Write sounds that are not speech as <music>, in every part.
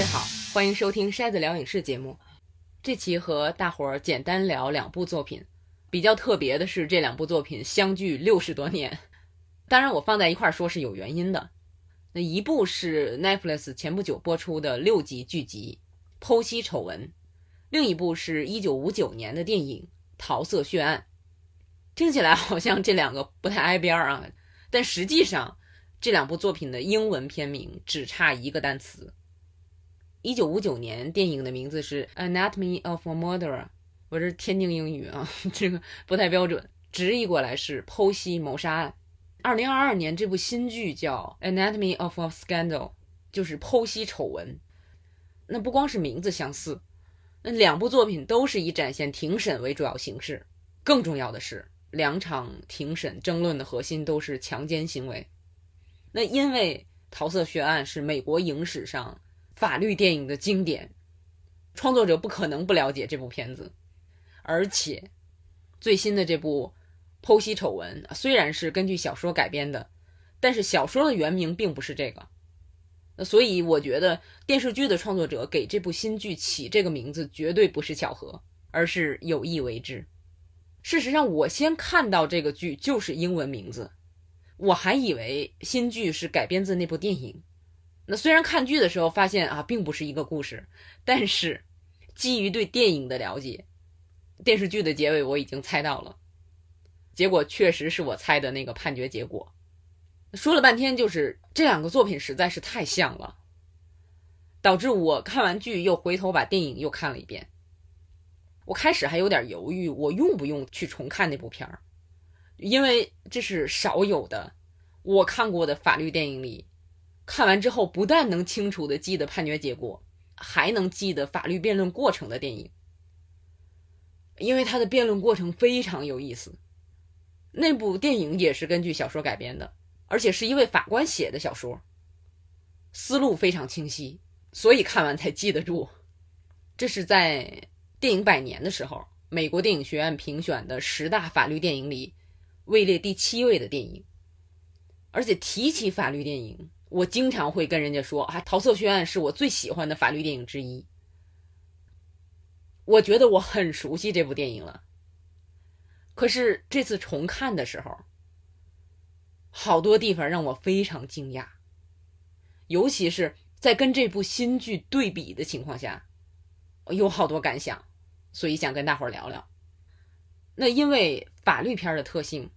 位好，欢迎收听筛子聊影视节目。这期和大伙儿简单聊两部作品，比较特别的是这两部作品相距六十多年。当然，我放在一块儿说是有原因的。那一部是 Netflix 前不久播出的六集剧集《剖析丑闻》，另一部是一九五九年的电影《桃色血案》。听起来好像这两个不太挨边儿啊，但实际上这两部作品的英文片名只差一个单词。一九五九年电影的名字是《Anatomy of a Murderer》，我这是天津英语啊，<laughs> 这个不太标准，直译过来是剖析谋杀案。二零二二年这部新剧叫《Anatomy of a Scandal》，就是剖析丑闻。那不光是名字相似，那两部作品都是以展现庭审为主要形式。更重要的是，两场庭审争论的核心都是强奸行为。那因为桃色血案是美国影史上。法律电影的经典，创作者不可能不了解这部片子，而且最新的这部《剖析丑闻》虽然是根据小说改编的，但是小说的原名并不是这个。所以我觉得电视剧的创作者给这部新剧起这个名字绝对不是巧合，而是有意为之。事实上，我先看到这个剧就是英文名字，我还以为新剧是改编自那部电影。那虽然看剧的时候发现啊，并不是一个故事，但是基于对电影的了解，电视剧的结尾我已经猜到了，结果确实是我猜的那个判决结果。说了半天，就是这两个作品实在是太像了，导致我看完剧又回头把电影又看了一遍。我开始还有点犹豫，我用不用去重看那部片儿，因为这是少有的我看过的法律电影里。看完之后，不但能清楚的记得判决结果，还能记得法律辩论过程的电影，因为它的辩论过程非常有意思。那部电影也是根据小说改编的，而且是一位法官写的小说，思路非常清晰，所以看完才记得住。这是在电影百年的时候，美国电影学院评选的十大法律电影里位列第七位的电影，而且提起法律电影。我经常会跟人家说，啊，《桃色血案》是我最喜欢的法律电影之一。我觉得我很熟悉这部电影了。可是这次重看的时候，好多地方让我非常惊讶，尤其是在跟这部新剧对比的情况下，有好多感想，所以想跟大伙聊聊。那因为法律片的特性，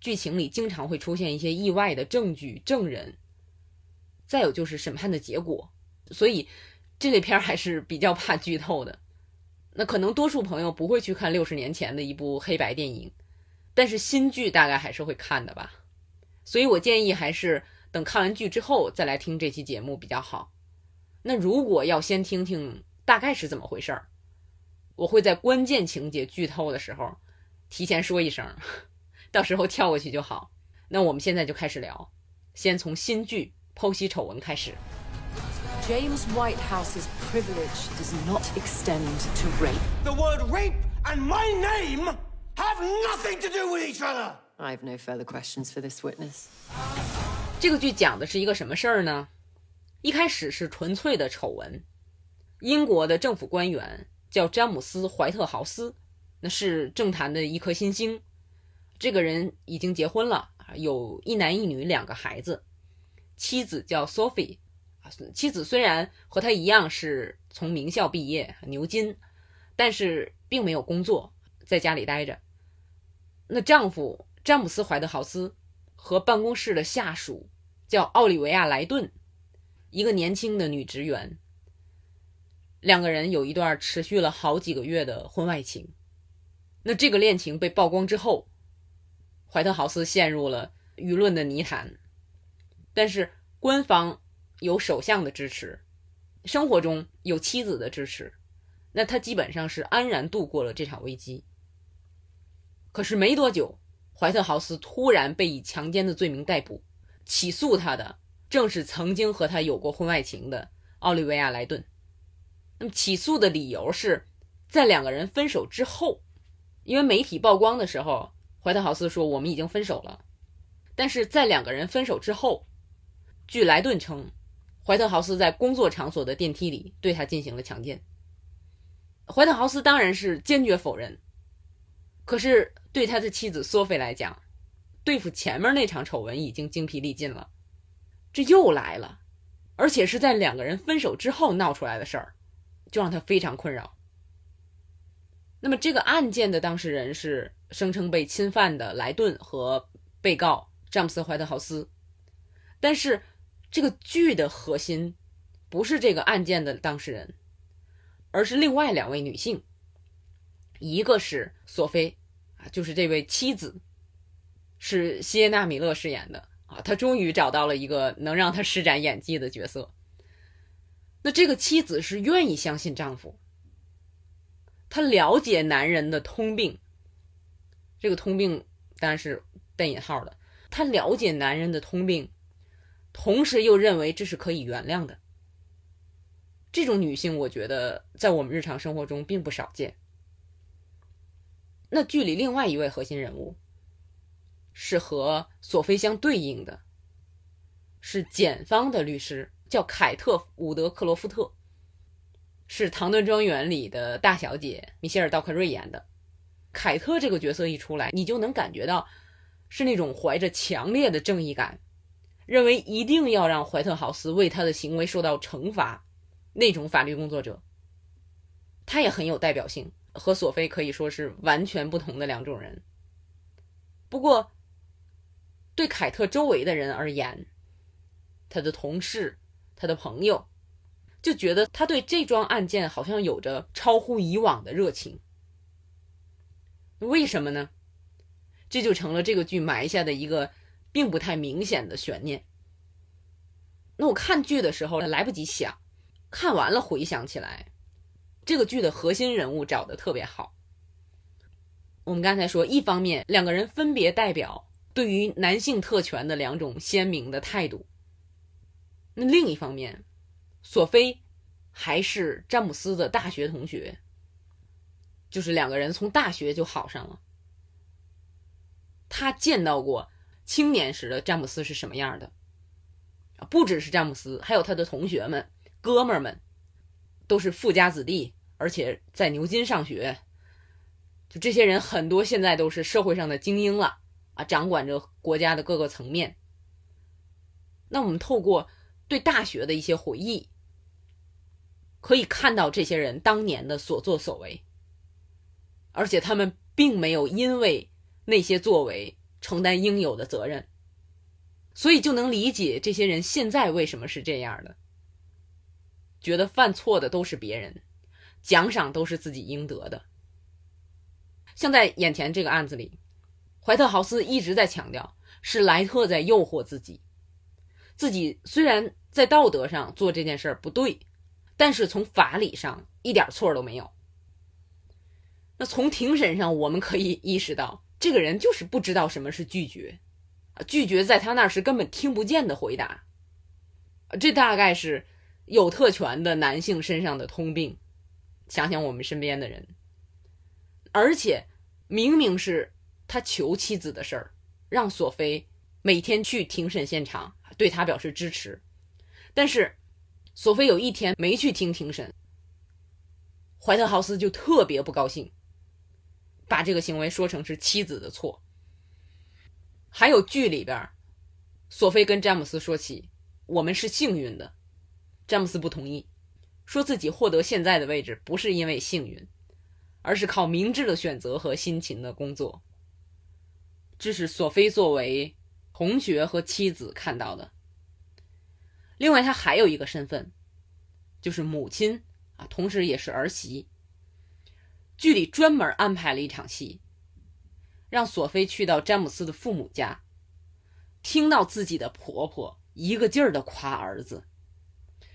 剧情里经常会出现一些意外的证据、证人。再有就是审判的结果，所以这类片儿还是比较怕剧透的。那可能多数朋友不会去看六十年前的一部黑白电影，但是新剧大概还是会看的吧。所以我建议还是等看完剧之后再来听这期节目比较好。那如果要先听听大概是怎么回事儿，我会在关键情节剧透的时候提前说一声，<laughs> 到时候跳过去就好。那我们现在就开始聊，先从新剧。剖析丑闻开始。James Whitehouse's privilege does not extend to rape. The word rape and my name have nothing to do with each other. I have no further questions for this witness. 这个剧讲的是一个什么事儿呢？一开始是纯粹的丑闻。英国的政府官员叫詹姆斯·怀特豪斯，那是政坛的一颗新星。这个人已经结婚了，有一男一女两个孩子。妻子叫 Sophie，妻子虽然和他一样是从名校毕业，牛津，但是并没有工作，在家里待着。那丈夫詹姆斯·怀特豪斯和办公室的下属叫奥利维亚·莱顿，一个年轻的女职员。两个人有一段持续了好几个月的婚外情。那这个恋情被曝光之后，怀特豪斯陷入了舆论的泥潭。但是官方有首相的支持，生活中有妻子的支持，那他基本上是安然度过了这场危机。可是没多久，怀特豪斯突然被以强奸的罪名逮捕，起诉他的正是曾经和他有过婚外情的奥利维亚·莱顿。那么起诉的理由是在两个人分手之后，因为媒体曝光的时候，怀特豪斯说我们已经分手了，但是在两个人分手之后。据莱顿称，怀特豪斯在工作场所的电梯里对他进行了强奸。怀特豪斯当然是坚决否认，可是对他的妻子索菲来讲，对付前面那场丑闻已经精疲力尽了，这又来了，而且是在两个人分手之后闹出来的事儿，就让他非常困扰。那么这个案件的当事人是声称被侵犯的莱顿和被告詹姆斯·怀特豪斯，但是这个剧的核心不是这个案件的当事人。而是另外两位女性，一个是索菲，啊，就是这位妻子，是希耶娜·米勒饰演的啊，她终于找到了一个能让她施展演技的角色。那这个妻子是愿意相信丈夫，她了解男人的通病，这个通病当然是带引号的，她了解男人的通病，同时又认为这是可以原谅的。这种女性，我觉得在我们日常生活中并不少见。那剧里另外一位核心人物，是和索菲相对应的，是检方的律师，叫凯特·伍德克罗夫特，是《唐顿庄园》里的大小姐米歇尔·道克瑞演的。凯特这个角色一出来，你就能感觉到是那种怀着强烈的正义感，认为一定要让怀特豪斯为他的行为受到惩罚。那种法律工作者，他也很有代表性，和索菲可以说是完全不同的两种人。不过，对凯特周围的人而言，他的同事、他的朋友，就觉得他对这桩案件好像有着超乎以往的热情。为什么呢？这就成了这个剧埋下的一个并不太明显的悬念。那我看剧的时候来不及想。看完了，回想起来，这个剧的核心人物找的特别好。我们刚才说，一方面两个人分别代表对于男性特权的两种鲜明的态度；那另一方面，索菲还是詹姆斯的大学同学，就是两个人从大学就好上了。他见到过青年时的詹姆斯是什么样的，不只是詹姆斯，还有他的同学们。哥们儿们都是富家子弟，而且在牛津上学。就这些人，很多现在都是社会上的精英了啊，掌管着国家的各个层面。那我们透过对大学的一些回忆，可以看到这些人当年的所作所为，而且他们并没有因为那些作为承担应有的责任，所以就能理解这些人现在为什么是这样的。觉得犯错的都是别人，奖赏都是自己应得的。像在眼前这个案子里，怀特豪斯一直在强调是莱特在诱惑自己，自己虽然在道德上做这件事儿不对，但是从法理上一点错都没有。那从庭审上我们可以意识到，这个人就是不知道什么是拒绝，啊，拒绝在他那是根本听不见的回答，这大概是。有特权的男性身上的通病，想想我们身边的人，而且明明是他求妻子的事儿，让索菲每天去庭审现场，对他表示支持，但是索菲有一天没去听庭审，怀特豪斯就特别不高兴，把这个行为说成是妻子的错。还有剧里边，索菲跟詹姆斯说起，我们是幸运的。詹姆斯不同意，说自己获得现在的位置不是因为幸运，而是靠明智的选择和辛勤的工作。这是索菲作为同学和妻子看到的。另外，他还有一个身份，就是母亲啊，同时也是儿媳。剧里专门安排了一场戏，让索菲去到詹姆斯的父母家，听到自己的婆婆一个劲儿的夸儿子。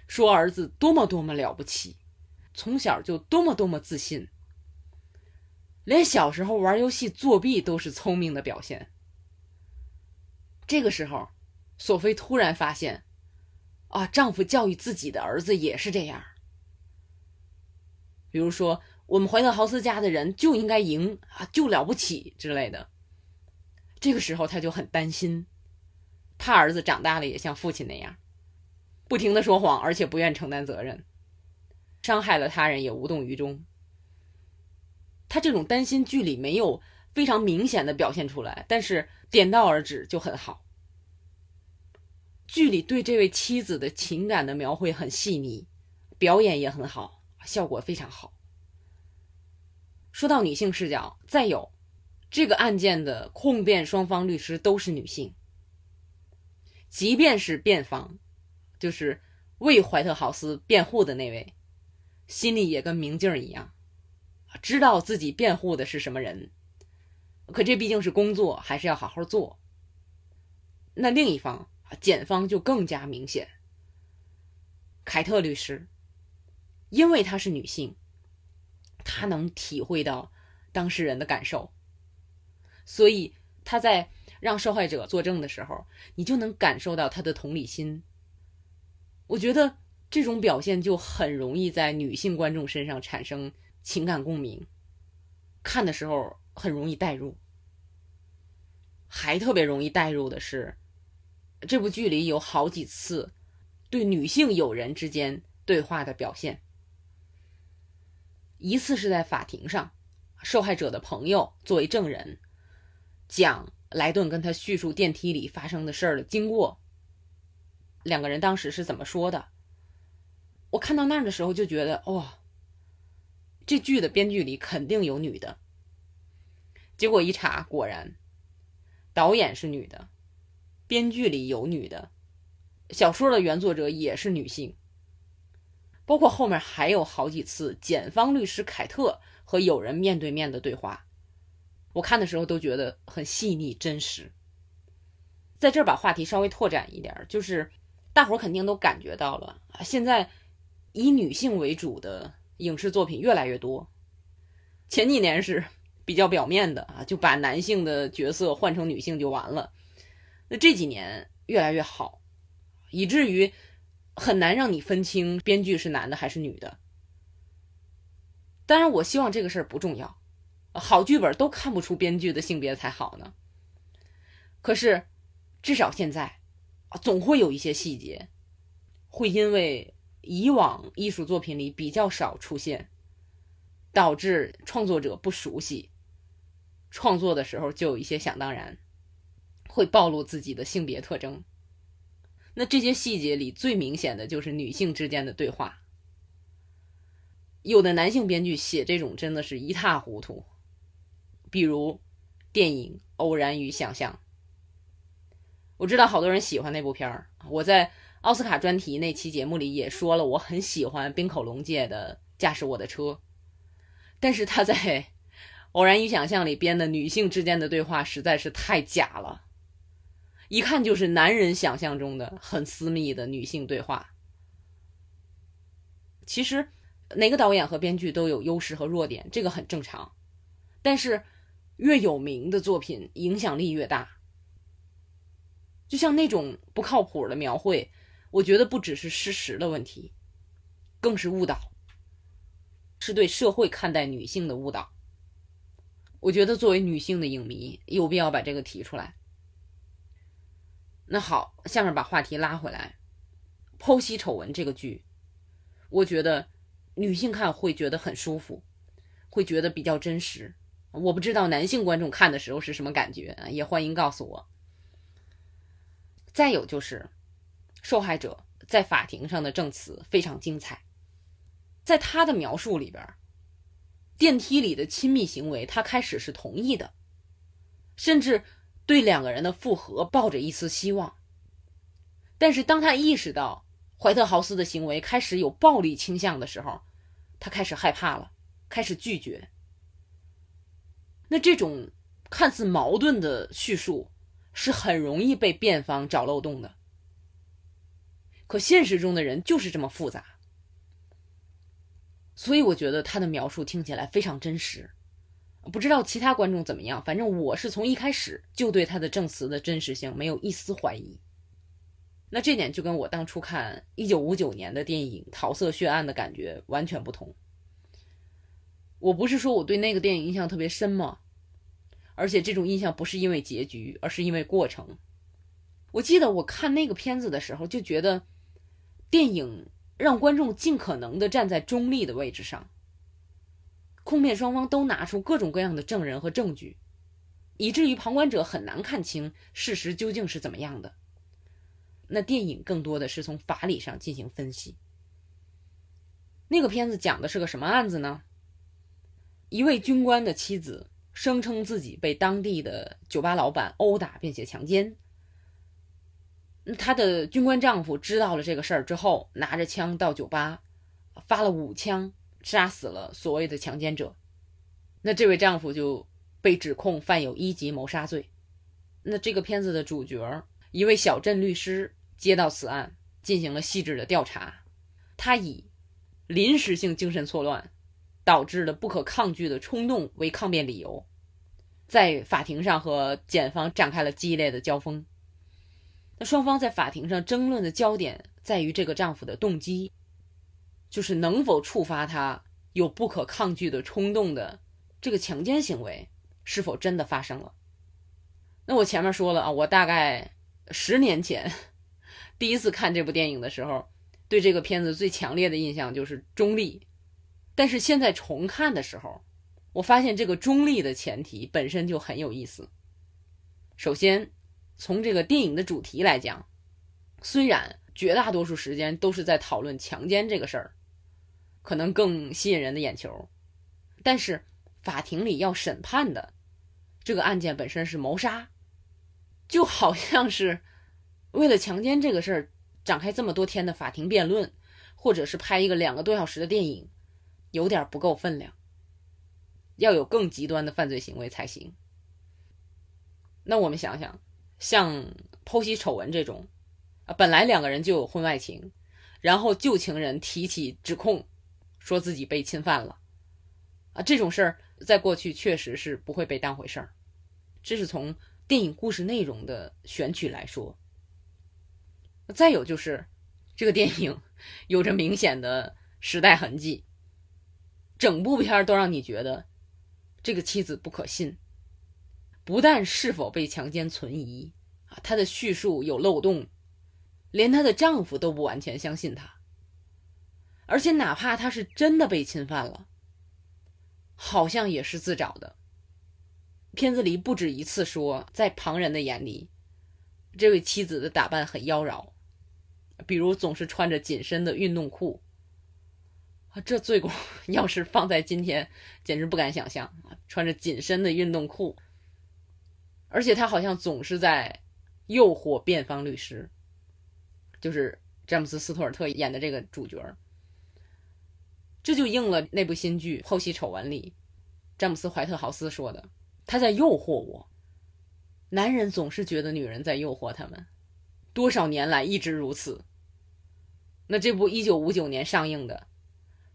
说儿子多么多么了不起，从小就多么多么自信，连小时候玩游戏作弊都是聪明的表现。这个时候，索菲突然发现，啊，丈夫教育自己的儿子也是这样。比如说，我们怀特豪斯家的人就应该赢啊，就了不起之类的。这个时候，他就很担心，怕儿子长大了也像父亲那样。不停的说谎，而且不愿承担责任，伤害了他人也无动于衷。他这种担心剧里没有非常明显的表现出来，但是点到而止就很好。剧里对这位妻子的情感的描绘很细腻，表演也很好，效果非常好。说到女性视角，再有这个案件的控辩双方律师都是女性，即便是辩方，就是为怀特豪斯辩护的那位，心里也跟明镜一样，知道自己辩护的是什么人，可这毕竟是工作，还是要好好做。那另一方，检方就更加明显，凯特律师，因为她是女性。他能体会到当事人的感受，所以他在让受害者作证的时候，你就能感受到他的同理心。我觉得这种表现就很容易在女性观众身上产生情感共鸣，看的时候很容易代入。还特别容易代入的是，这部剧里有好几次对女性友人之间对话的表现。一次是在法庭上，受害者的朋友作为证人，讲莱顿跟他叙述电梯里发生的事儿的经过。两个人当时是怎么说的？我看到那儿的时候就觉得，哇，这剧的编剧里肯定有女的。结果一查，果然，导演是女的，编剧里有女的，小说的原作者也是女性。包括后面还有好几次检方律师凯特和友人面对面的对话，我看的时候都觉得很细腻真实。在这儿把话题稍微拓展一点，就是大伙儿肯定都感觉到了，现在以女性为主的影视作品越来越多。前几年是比较表面的啊，就把男性的角色换成女性就完了。那这几年越来越好，以至于。很难让你分清编剧是男的还是女的。当然，我希望这个事儿不重要，好剧本都看不出编剧的性别才好呢。可是，至少现在，总会有一些细节，会因为以往艺术作品里比较少出现，导致创作者不熟悉，创作的时候就有一些想当然，会暴露自己的性别特征。那这些细节里最明显的就是女性之间的对话。有的男性编剧写这种真的是一塌糊涂，比如电影《偶然与想象》。我知道好多人喜欢那部片儿，我在奥斯卡专题那期节目里也说了，我很喜欢冰口龙介的《驾驶我的车》，但是他在《偶然与想象》里编的女性之间的对话实在是太假了。一看就是男人想象中的很私密的女性对话。其实，哪个导演和编剧都有优势和弱点，这个很正常。但是，越有名的作品影响力越大。就像那种不靠谱的描绘，我觉得不只是事实的问题，更是误导，是对社会看待女性的误导。我觉得作为女性的影迷，有必要把这个提出来。那好，下面把话题拉回来，剖析丑闻这个剧，我觉得女性看会觉得很舒服，会觉得比较真实。我不知道男性观众看的时候是什么感觉，也欢迎告诉我。再有就是受害者在法庭上的证词非常精彩，在他的描述里边，电梯里的亲密行为他开始是同意的，甚至。对两个人的复合抱着一丝希望，但是当他意识到怀特豪斯的行为开始有暴力倾向的时候，他开始害怕了，开始拒绝。那这种看似矛盾的叙述是很容易被辩方找漏洞的。可现实中的人就是这么复杂，所以我觉得他的描述听起来非常真实。不知道其他观众怎么样，反正我是从一开始就对他的证词的真实性没有一丝怀疑。那这点就跟我当初看一九五九年的电影《桃色血案》的感觉完全不同。我不是说我对那个电影印象特别深吗？而且这种印象不是因为结局，而是因为过程。我记得我看那个片子的时候就觉得，电影让观众尽可能的站在中立的位置上，控辩双方都拿出各种各样的证人和证据，以至于旁观者很难看清事实究竟是怎么样的。那电影更多的是从法理上进行分析。那个片子讲的是个什么案子呢？一位军官的妻子声称自己被当地的酒吧老板殴打并且强奸。她的军官丈夫知道了这个事儿之后，拿着枪到酒吧，发了五枪，杀死了所谓的强奸者。那这位丈夫就被指控犯有一级谋杀罪。那这个片子的主角，一位小镇律师，接到此案进行了细致的调查，他以临时性精神错乱导致的不可抗拒的冲动为抗辩理由，在法庭上和检方展开了激烈的交锋。那双方在法庭上争论的焦点在于这个丈夫的动机，就是能否触发他有不可抗拒的冲动的这个强奸行为是否真的发生了。那我前面说了啊，我大概十年前第一次看这部电影的时候，对这个片子最强烈的印象就是中立。但是现在重看的时候，我发现这个中立的前提本身就很有意思。首先。从这个电影的主题来讲，虽然绝大多数时间都是在讨论强奸这个事儿，可能更吸引人的眼球，但是法庭里要审判的这个案件本身是谋杀，就好像是为了强奸这个事儿展开这么多天的法庭辩论，或者是拍一个两个多小时的电影，有点不够分量，要有更极端的犯罪行为才行。那我们想想。像剖析丑闻这种，啊，本来两个人就有婚外情，然后旧情人提起指控，说自己被侵犯了，啊，这种事儿在过去确实是不会被当回事儿，这是从电影故事内容的选取来说。再有就是，这个电影有着明显的时代痕迹，整部片儿都让你觉得这个妻子不可信。不但是否被强奸存疑啊，她的叙述有漏洞，连她的丈夫都不完全相信她。而且哪怕他是真的被侵犯了，好像也是自找的。片子里不止一次说，在旁人的眼里，这位妻子的打扮很妖娆，比如总是穿着紧身的运动裤，这罪过 <laughs> 要是放在今天，简直不敢想象啊，穿着紧身的运动裤。而且他好像总是在诱惑辩方律师，就是詹姆斯·斯图尔特演的这个主角，这就应了那部新剧《剖析丑闻》里詹姆斯·怀特豪斯说的：“他在诱惑我。”男人总是觉得女人在诱惑他们，多少年来一直如此。那这部1959年上映的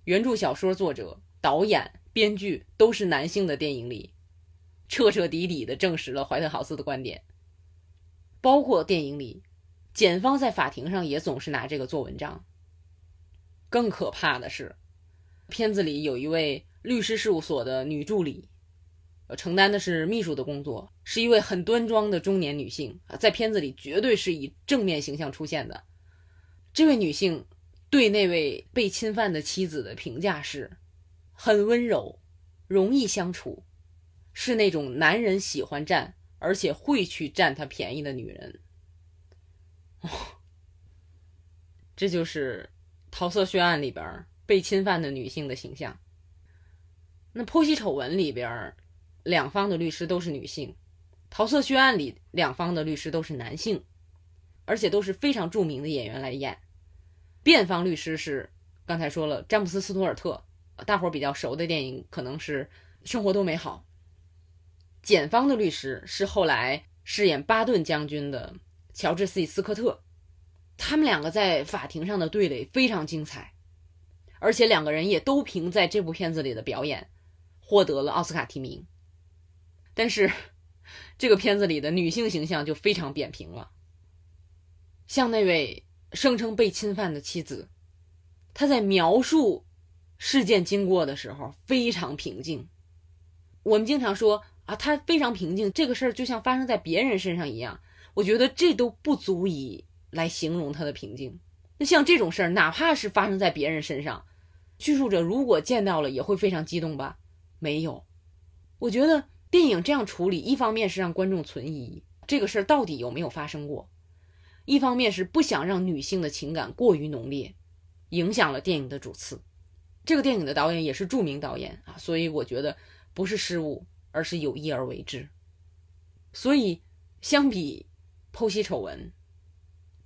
原著小说作者、导演、编剧都是男性的电影里。彻彻底底的证实了怀特豪斯的观点，包括电影里，检方在法庭上也总是拿这个做文章。更可怕的是，片子里有一位律师事务所的女助理，承担的是秘书的工作，是一位很端庄的中年女性啊，在片子里绝对是以正面形象出现的。这位女性对那位被侵犯的妻子的评价是：很温柔，容易相处。是那种男人喜欢占，而且会去占他便宜的女人。哦，<laughs> 这就是《桃色血案》里边被侵犯的女性的形象。那《剖析丑闻》里边，两方的律师都是女性；《桃色血案》里两方的律师都是男性，而且都是非常著名的演员来演。辩方律师是刚才说了，詹姆斯·斯图尔特，大伙儿比较熟的电影可能是《生活多美好》。检方的律师是后来饰演巴顿将军的乔治 ·C· 斯科特，他们两个在法庭上的对垒非常精彩，而且两个人也都凭在这部片子里的表演获得了奥斯卡提名。但是，这个片子里的女性形象就非常扁平了，像那位声称被侵犯的妻子，她在描述事件经过的时候非常平静。我们经常说。啊，她非常平静，这个事儿就像发生在别人身上一样。我觉得这都不足以来形容她的平静。那像这种事儿，哪怕是发生在别人身上，叙述者如果见到了，也会非常激动吧？没有，我觉得电影这样处理，一方面是让观众存疑，这个事儿到底有没有发生过；一方面是不想让女性的情感过于浓烈，影响了电影的主次。这个电影的导演也是著名导演啊，所以我觉得不是失误，而是有意而为之。所以，相比剖析丑闻，《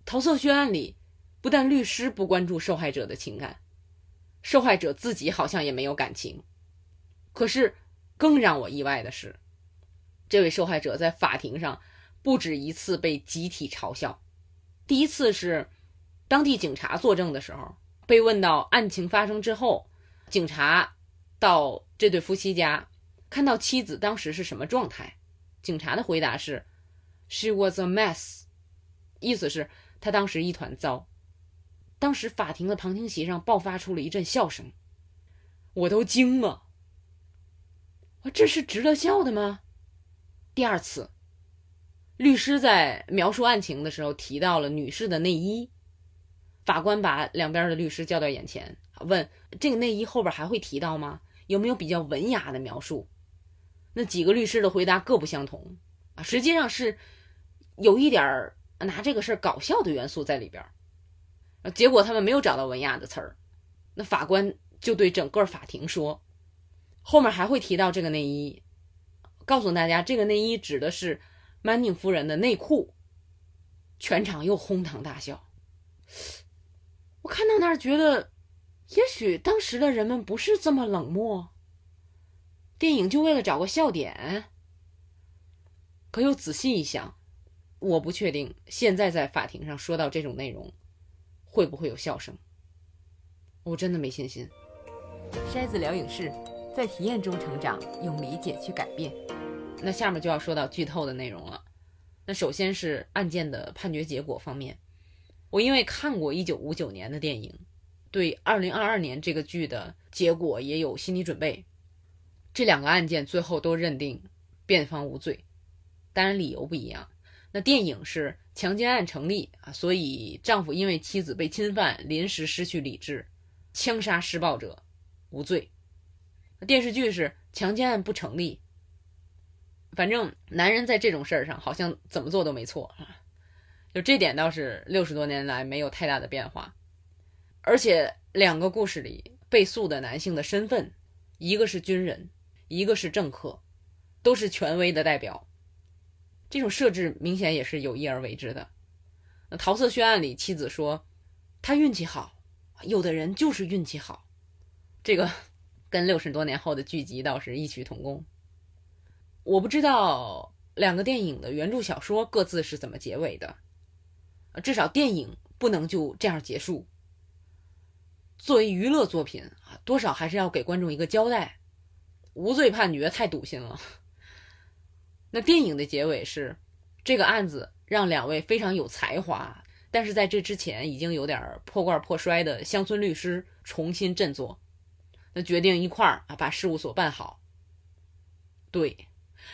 桃色血案》里。不但律师不关注受害者的情感，受害者自己好像也没有感情。可是，更让我意外的是，这位受害者在法庭上不止一次被集体嘲笑。第一次是当地警察作证的时候，被问到案情发生之后，警察到这对夫妻家，看到妻子当时是什么状态。警察的回答是：“She was a mess。”意思是她当时一团糟。当时法庭的旁听席上爆发出了一阵笑声，我都惊了。这是值得笑的吗？第二次，律师在描述案情的时候提到了女士的内衣，法官把两边的律师叫到眼前，问这个内衣后边还会提到吗？有没有比较文雅的描述？那几个律师的回答各不相同啊，实际上是有一点拿这个事儿搞笑的元素在里边。结果他们没有找到文雅的词儿，那法官就对整个法庭说：“后面还会提到这个内衣，告诉大家这个内衣指的是曼宁夫人的内裤。”全场又哄堂大笑。我看到那儿觉得，也许当时的人们不是这么冷漠，电影就为了找个笑点。可又仔细一想，我不确定现在在法庭上说到这种内容。会不会有笑声？我真的没信心。筛子聊影视，在体验中成长，用理解去改变。那下面就要说到剧透的内容了。那首先是案件的判决结果方面，我因为看过一九五九年的电影，对二零二二年这个剧的结果也有心理准备。这两个案件最后都认定辩方无罪，当然理由不一样。那电影是强奸案成立啊，所以丈夫因为妻子被侵犯，临时失去理智，枪杀施暴者，无罪。电视剧是强奸案不成立，反正男人在这种事儿上好像怎么做都没错啊，就这点倒是六十多年来没有太大的变化。而且两个故事里被诉的男性的身份，一个是军人，一个是政客，都是权威的代表。这种设置明显也是有意而为之的。那桃色血案里，妻子说他运气好，有的人就是运气好。这个 <laughs> 跟六十多年后的剧集倒是异曲同工。我不知道两个电影的原著小说各自是怎么结尾的，至少电影不能就这样结束。作为娱乐作品啊，多少还是要给观众一个交代。无罪判决太堵心了。那电影的结尾是，这个案子让两位非常有才华，但是在这之前已经有点破罐破摔的乡村律师重新振作，那决定一块儿啊把事务所办好。对，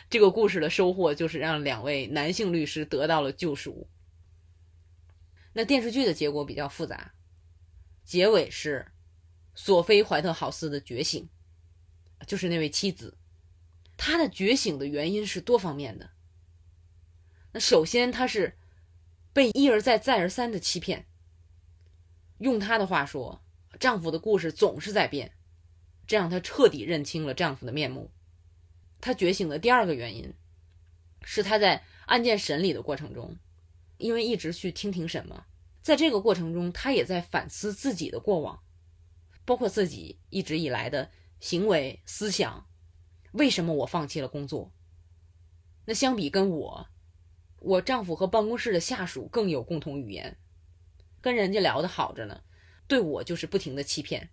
这个故事的收获就是让两位男性律师得到了救赎。那电视剧的结果比较复杂，结尾是索菲·怀特豪斯的觉醒，就是那位妻子。他的觉醒的原因是多方面的。那首先，他是被一而再、再而三的欺骗。用他的话说，丈夫的故事总是在变，这让她彻底认清了丈夫的面目。她觉醒的第二个原因，是她在案件审理的过程中，因为一直去听庭审嘛，在这个过程中，她也在反思自己的过往，包括自己一直以来的行为、思想。为什么我放弃了工作？那相比跟我，我丈夫和办公室的下属更有共同语言，跟人家聊得好着呢，对我就是不停的欺骗。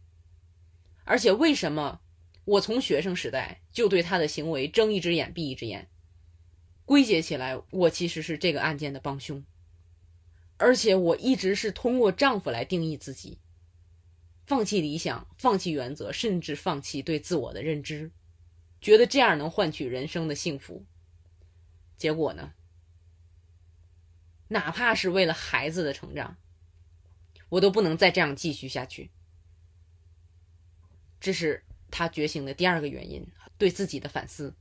而且为什么我从学生时代就对他的行为睁一只眼闭一只眼？归结起来，我其实是这个案件的帮凶。而且我一直是通过丈夫来定义自己，放弃理想，放弃原则，甚至放弃对自我的认知。觉得这样能换取人生的幸福，结果呢？哪怕是为了孩子的成长，我都不能再这样继续下去。这是他觉醒的第二个原因，对自己的反思。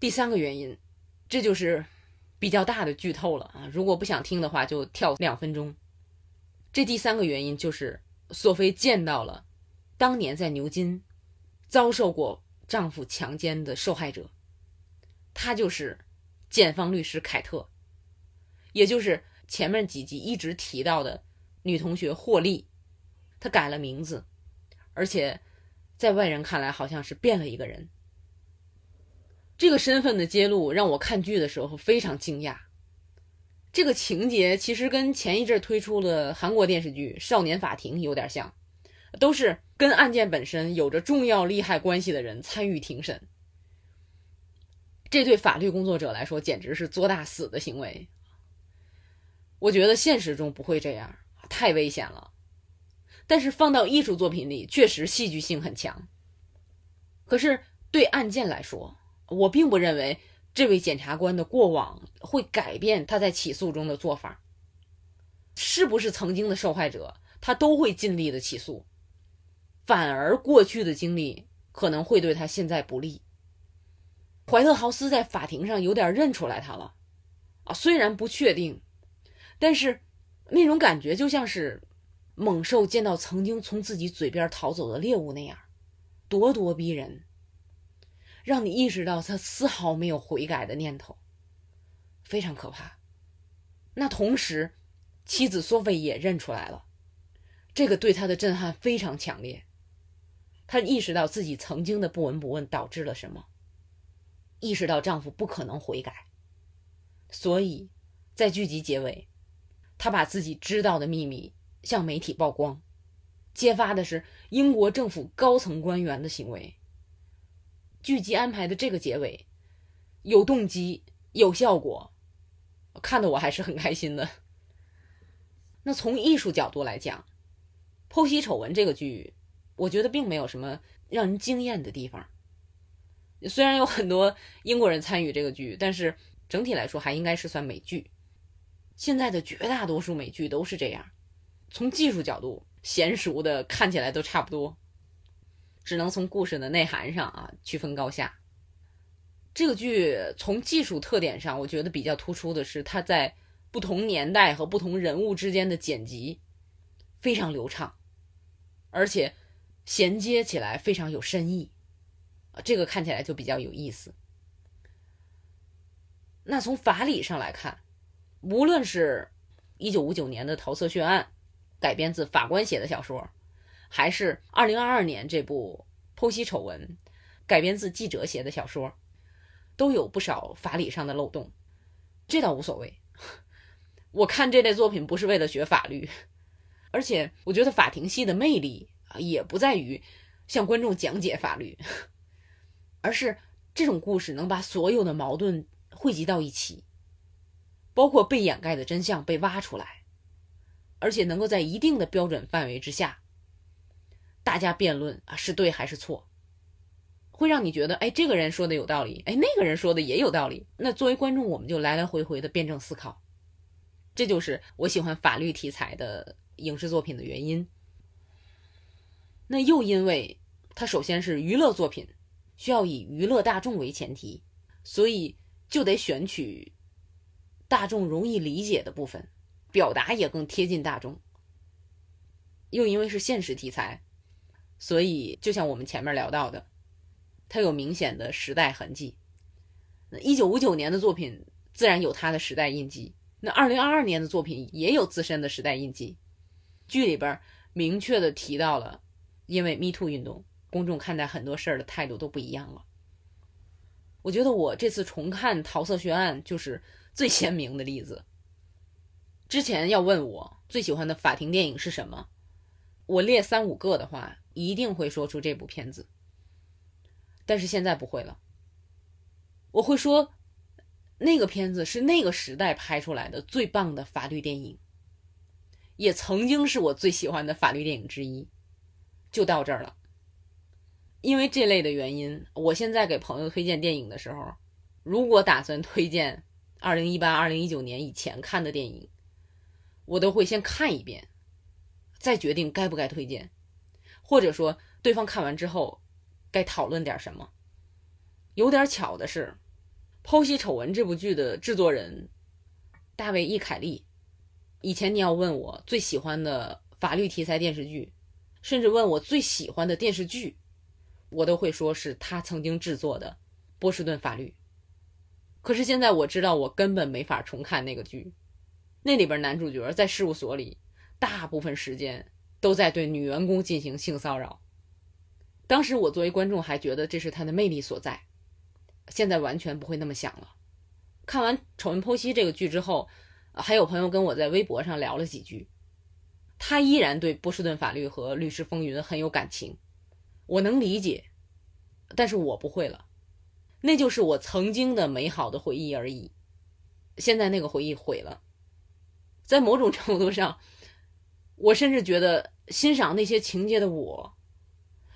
第三个原因，这就是比较大的剧透了啊！如果不想听的话，就跳两分钟。这第三个原因就是索菲见到了当年在牛津遭受过丈夫强奸的受害者，她就是检方律师凯特，也就是前面几集一直提到的女同学霍利，她改了名字，而且在外人看来好像是变了一个人。这个身份的揭露让我看剧的时候非常惊讶。这个情节其实跟前一阵推出的韩国电视剧《少年法庭》有点像，都是跟案件本身有着重要利害关系的人参与庭审。这对法律工作者来说简直是作大死的行为。我觉得现实中不会这样，太危险了。但是放到艺术作品里，确实戏剧性很强。可是对案件来说，我并不认为这位检察官的过往会改变他在起诉中的做法。是不是曾经的受害者，他都会尽力的起诉，反而过去的经历可能会对他现在不利。怀特豪斯在法庭上有点认出来他了，啊，虽然不确定，但是那种感觉就像是猛兽见到曾经从自己嘴边逃走的猎物那样，咄咄逼人。让你意识到他丝毫没有悔改的念头，非常可怕。那同时，妻子索菲也认出来了，这个对他的震撼非常强烈。她意识到自己曾经的不闻不问导致了什么，意识到丈夫不可能悔改，所以在剧集结尾，他把自己知道的秘密向媒体曝光，揭发的是英国政府高层官员的行为。剧集安排的这个结尾，有动机，有效果，看得我还是很开心的。那从艺术角度来讲，《剖析丑闻》这个剧，我觉得并没有什么让人惊艳的地方。虽然有很多英国人参与这个剧，但是整体来说还应该是算美剧。现在的绝大多数美剧都是这样，从技术角度娴熟的看起来都差不多。只能从故事的内涵上啊区分高下。这个剧从技术特点上，我觉得比较突出的是它在不同年代和不同人物之间的剪辑非常流畅，而且衔接起来非常有深意，这个看起来就比较有意思。那从法理上来看，无论是一九五九年的《桃色血案》，改编自法官写的小说。还是二零二二年这部《剖析丑闻》，改编自记者写的小说，都有不少法理上的漏洞，这倒无所谓。<laughs> 我看这类作品不是为了学法律，而且我觉得法庭戏的魅力，也不在于向观众讲解法律，<laughs> 而是这种故事能把所有的矛盾汇集到一起，包括被掩盖的真相被挖出来，而且能够在一定的标准范围之下。大家辩论啊，是对还是错，会让你觉得，哎，这个人说的有道理，哎，那个人说的也有道理。那作为观众，我们就来来回回的辩证思考，这就是我喜欢法律题材的影视作品的原因。那又因为它首先是娱乐作品，需要以娱乐大众为前提，所以就得选取大众容易理解的部分，表达也更贴近大众。又因为是现实题材。所以，就像我们前面聊到的，它有明显的时代痕迹。那一九五九年的作品自然有它的时代印记，那二零二二年的作品也有自身的时代印记。剧里边明确的提到了，因为 Me Too 运动，公众看待很多事儿的态度都不一样了。我觉得我这次重看《桃色血案》就是最鲜明的例子。之前要问我最喜欢的法庭电影是什么，我列三五个的话。一定会说出这部片子，但是现在不会了。我会说，那个片子是那个时代拍出来的最棒的法律电影，也曾经是我最喜欢的法律电影之一。就到这儿了。因为这类的原因，我现在给朋友推荐电影的时候，如果打算推荐二零一八、二零一九年以前看的电影，我都会先看一遍，再决定该不该推荐，或者说对方看完之后该讨论点什么。有点巧的是，《剖析丑闻》这部剧的制作人大卫·易凯利，以前你要问我最喜欢的法律题材电视剧，甚至问我最喜欢的电视剧，我都会说是他曾经制作的《波士顿法律》。可是现在我知道，我根本没法重看那个剧，那里边男主角在事务所里大部分时间都在对女员工进行性骚扰。当时我作为观众还觉得这是他的魅力所在。现在完全不会那么想了。看完《丑闻剖析》这个剧之后，还有朋友跟我在微博上聊了几句，他依然对波士顿法律和律师风云很有感情，我能理解，但是我不会了，那就是我曾经的美好的回忆而已。现在那个回忆毁了，在某种程度上，我甚至觉得欣赏那些情节的我，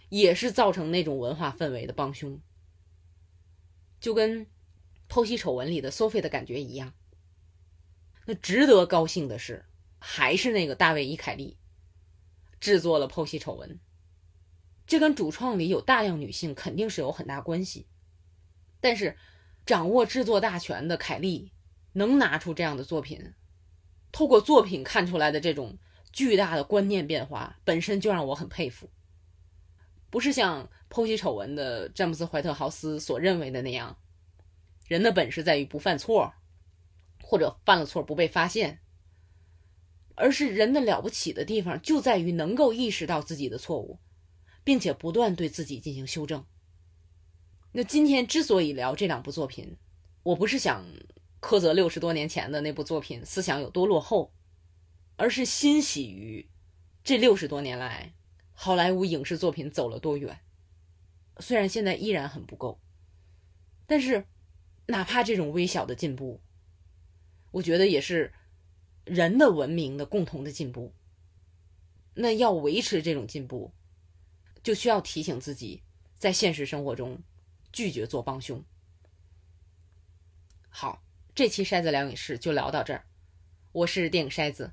也是造成那种文化氛围的帮凶。就跟剖析丑闻里的 Sophie 的感觉一样。那值得高兴的是，还是那个大卫伊凯利制作了剖析丑闻。这跟主创里有大量女性肯定是有很大关系。但是，掌握制作大权的凯利能拿出这样的作品，透过作品看出来的这种巨大的观念变化，本身就让我很佩服。不是像剖析丑闻的詹姆斯·怀特豪斯所认为的那样，人的本事在于不犯错，或者犯了错不被发现，而是人的了不起的地方就在于能够意识到自己的错误，并且不断对自己进行修正。那今天之所以聊这两部作品，我不是想苛责六十多年前的那部作品思想有多落后，而是欣喜于这六十多年来。好莱坞影视作品走了多远？虽然现在依然很不够，但是哪怕这种微小的进步，我觉得也是人的文明的共同的进步。那要维持这种进步，就需要提醒自己，在现实生活中拒绝做帮凶。好，这期筛子聊影视就聊到这儿，我是电影筛子，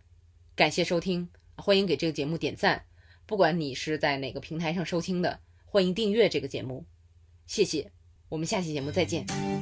感谢收听，欢迎给这个节目点赞。不管你是在哪个平台上收听的，欢迎订阅这个节目，谢谢。我们下期节目再见。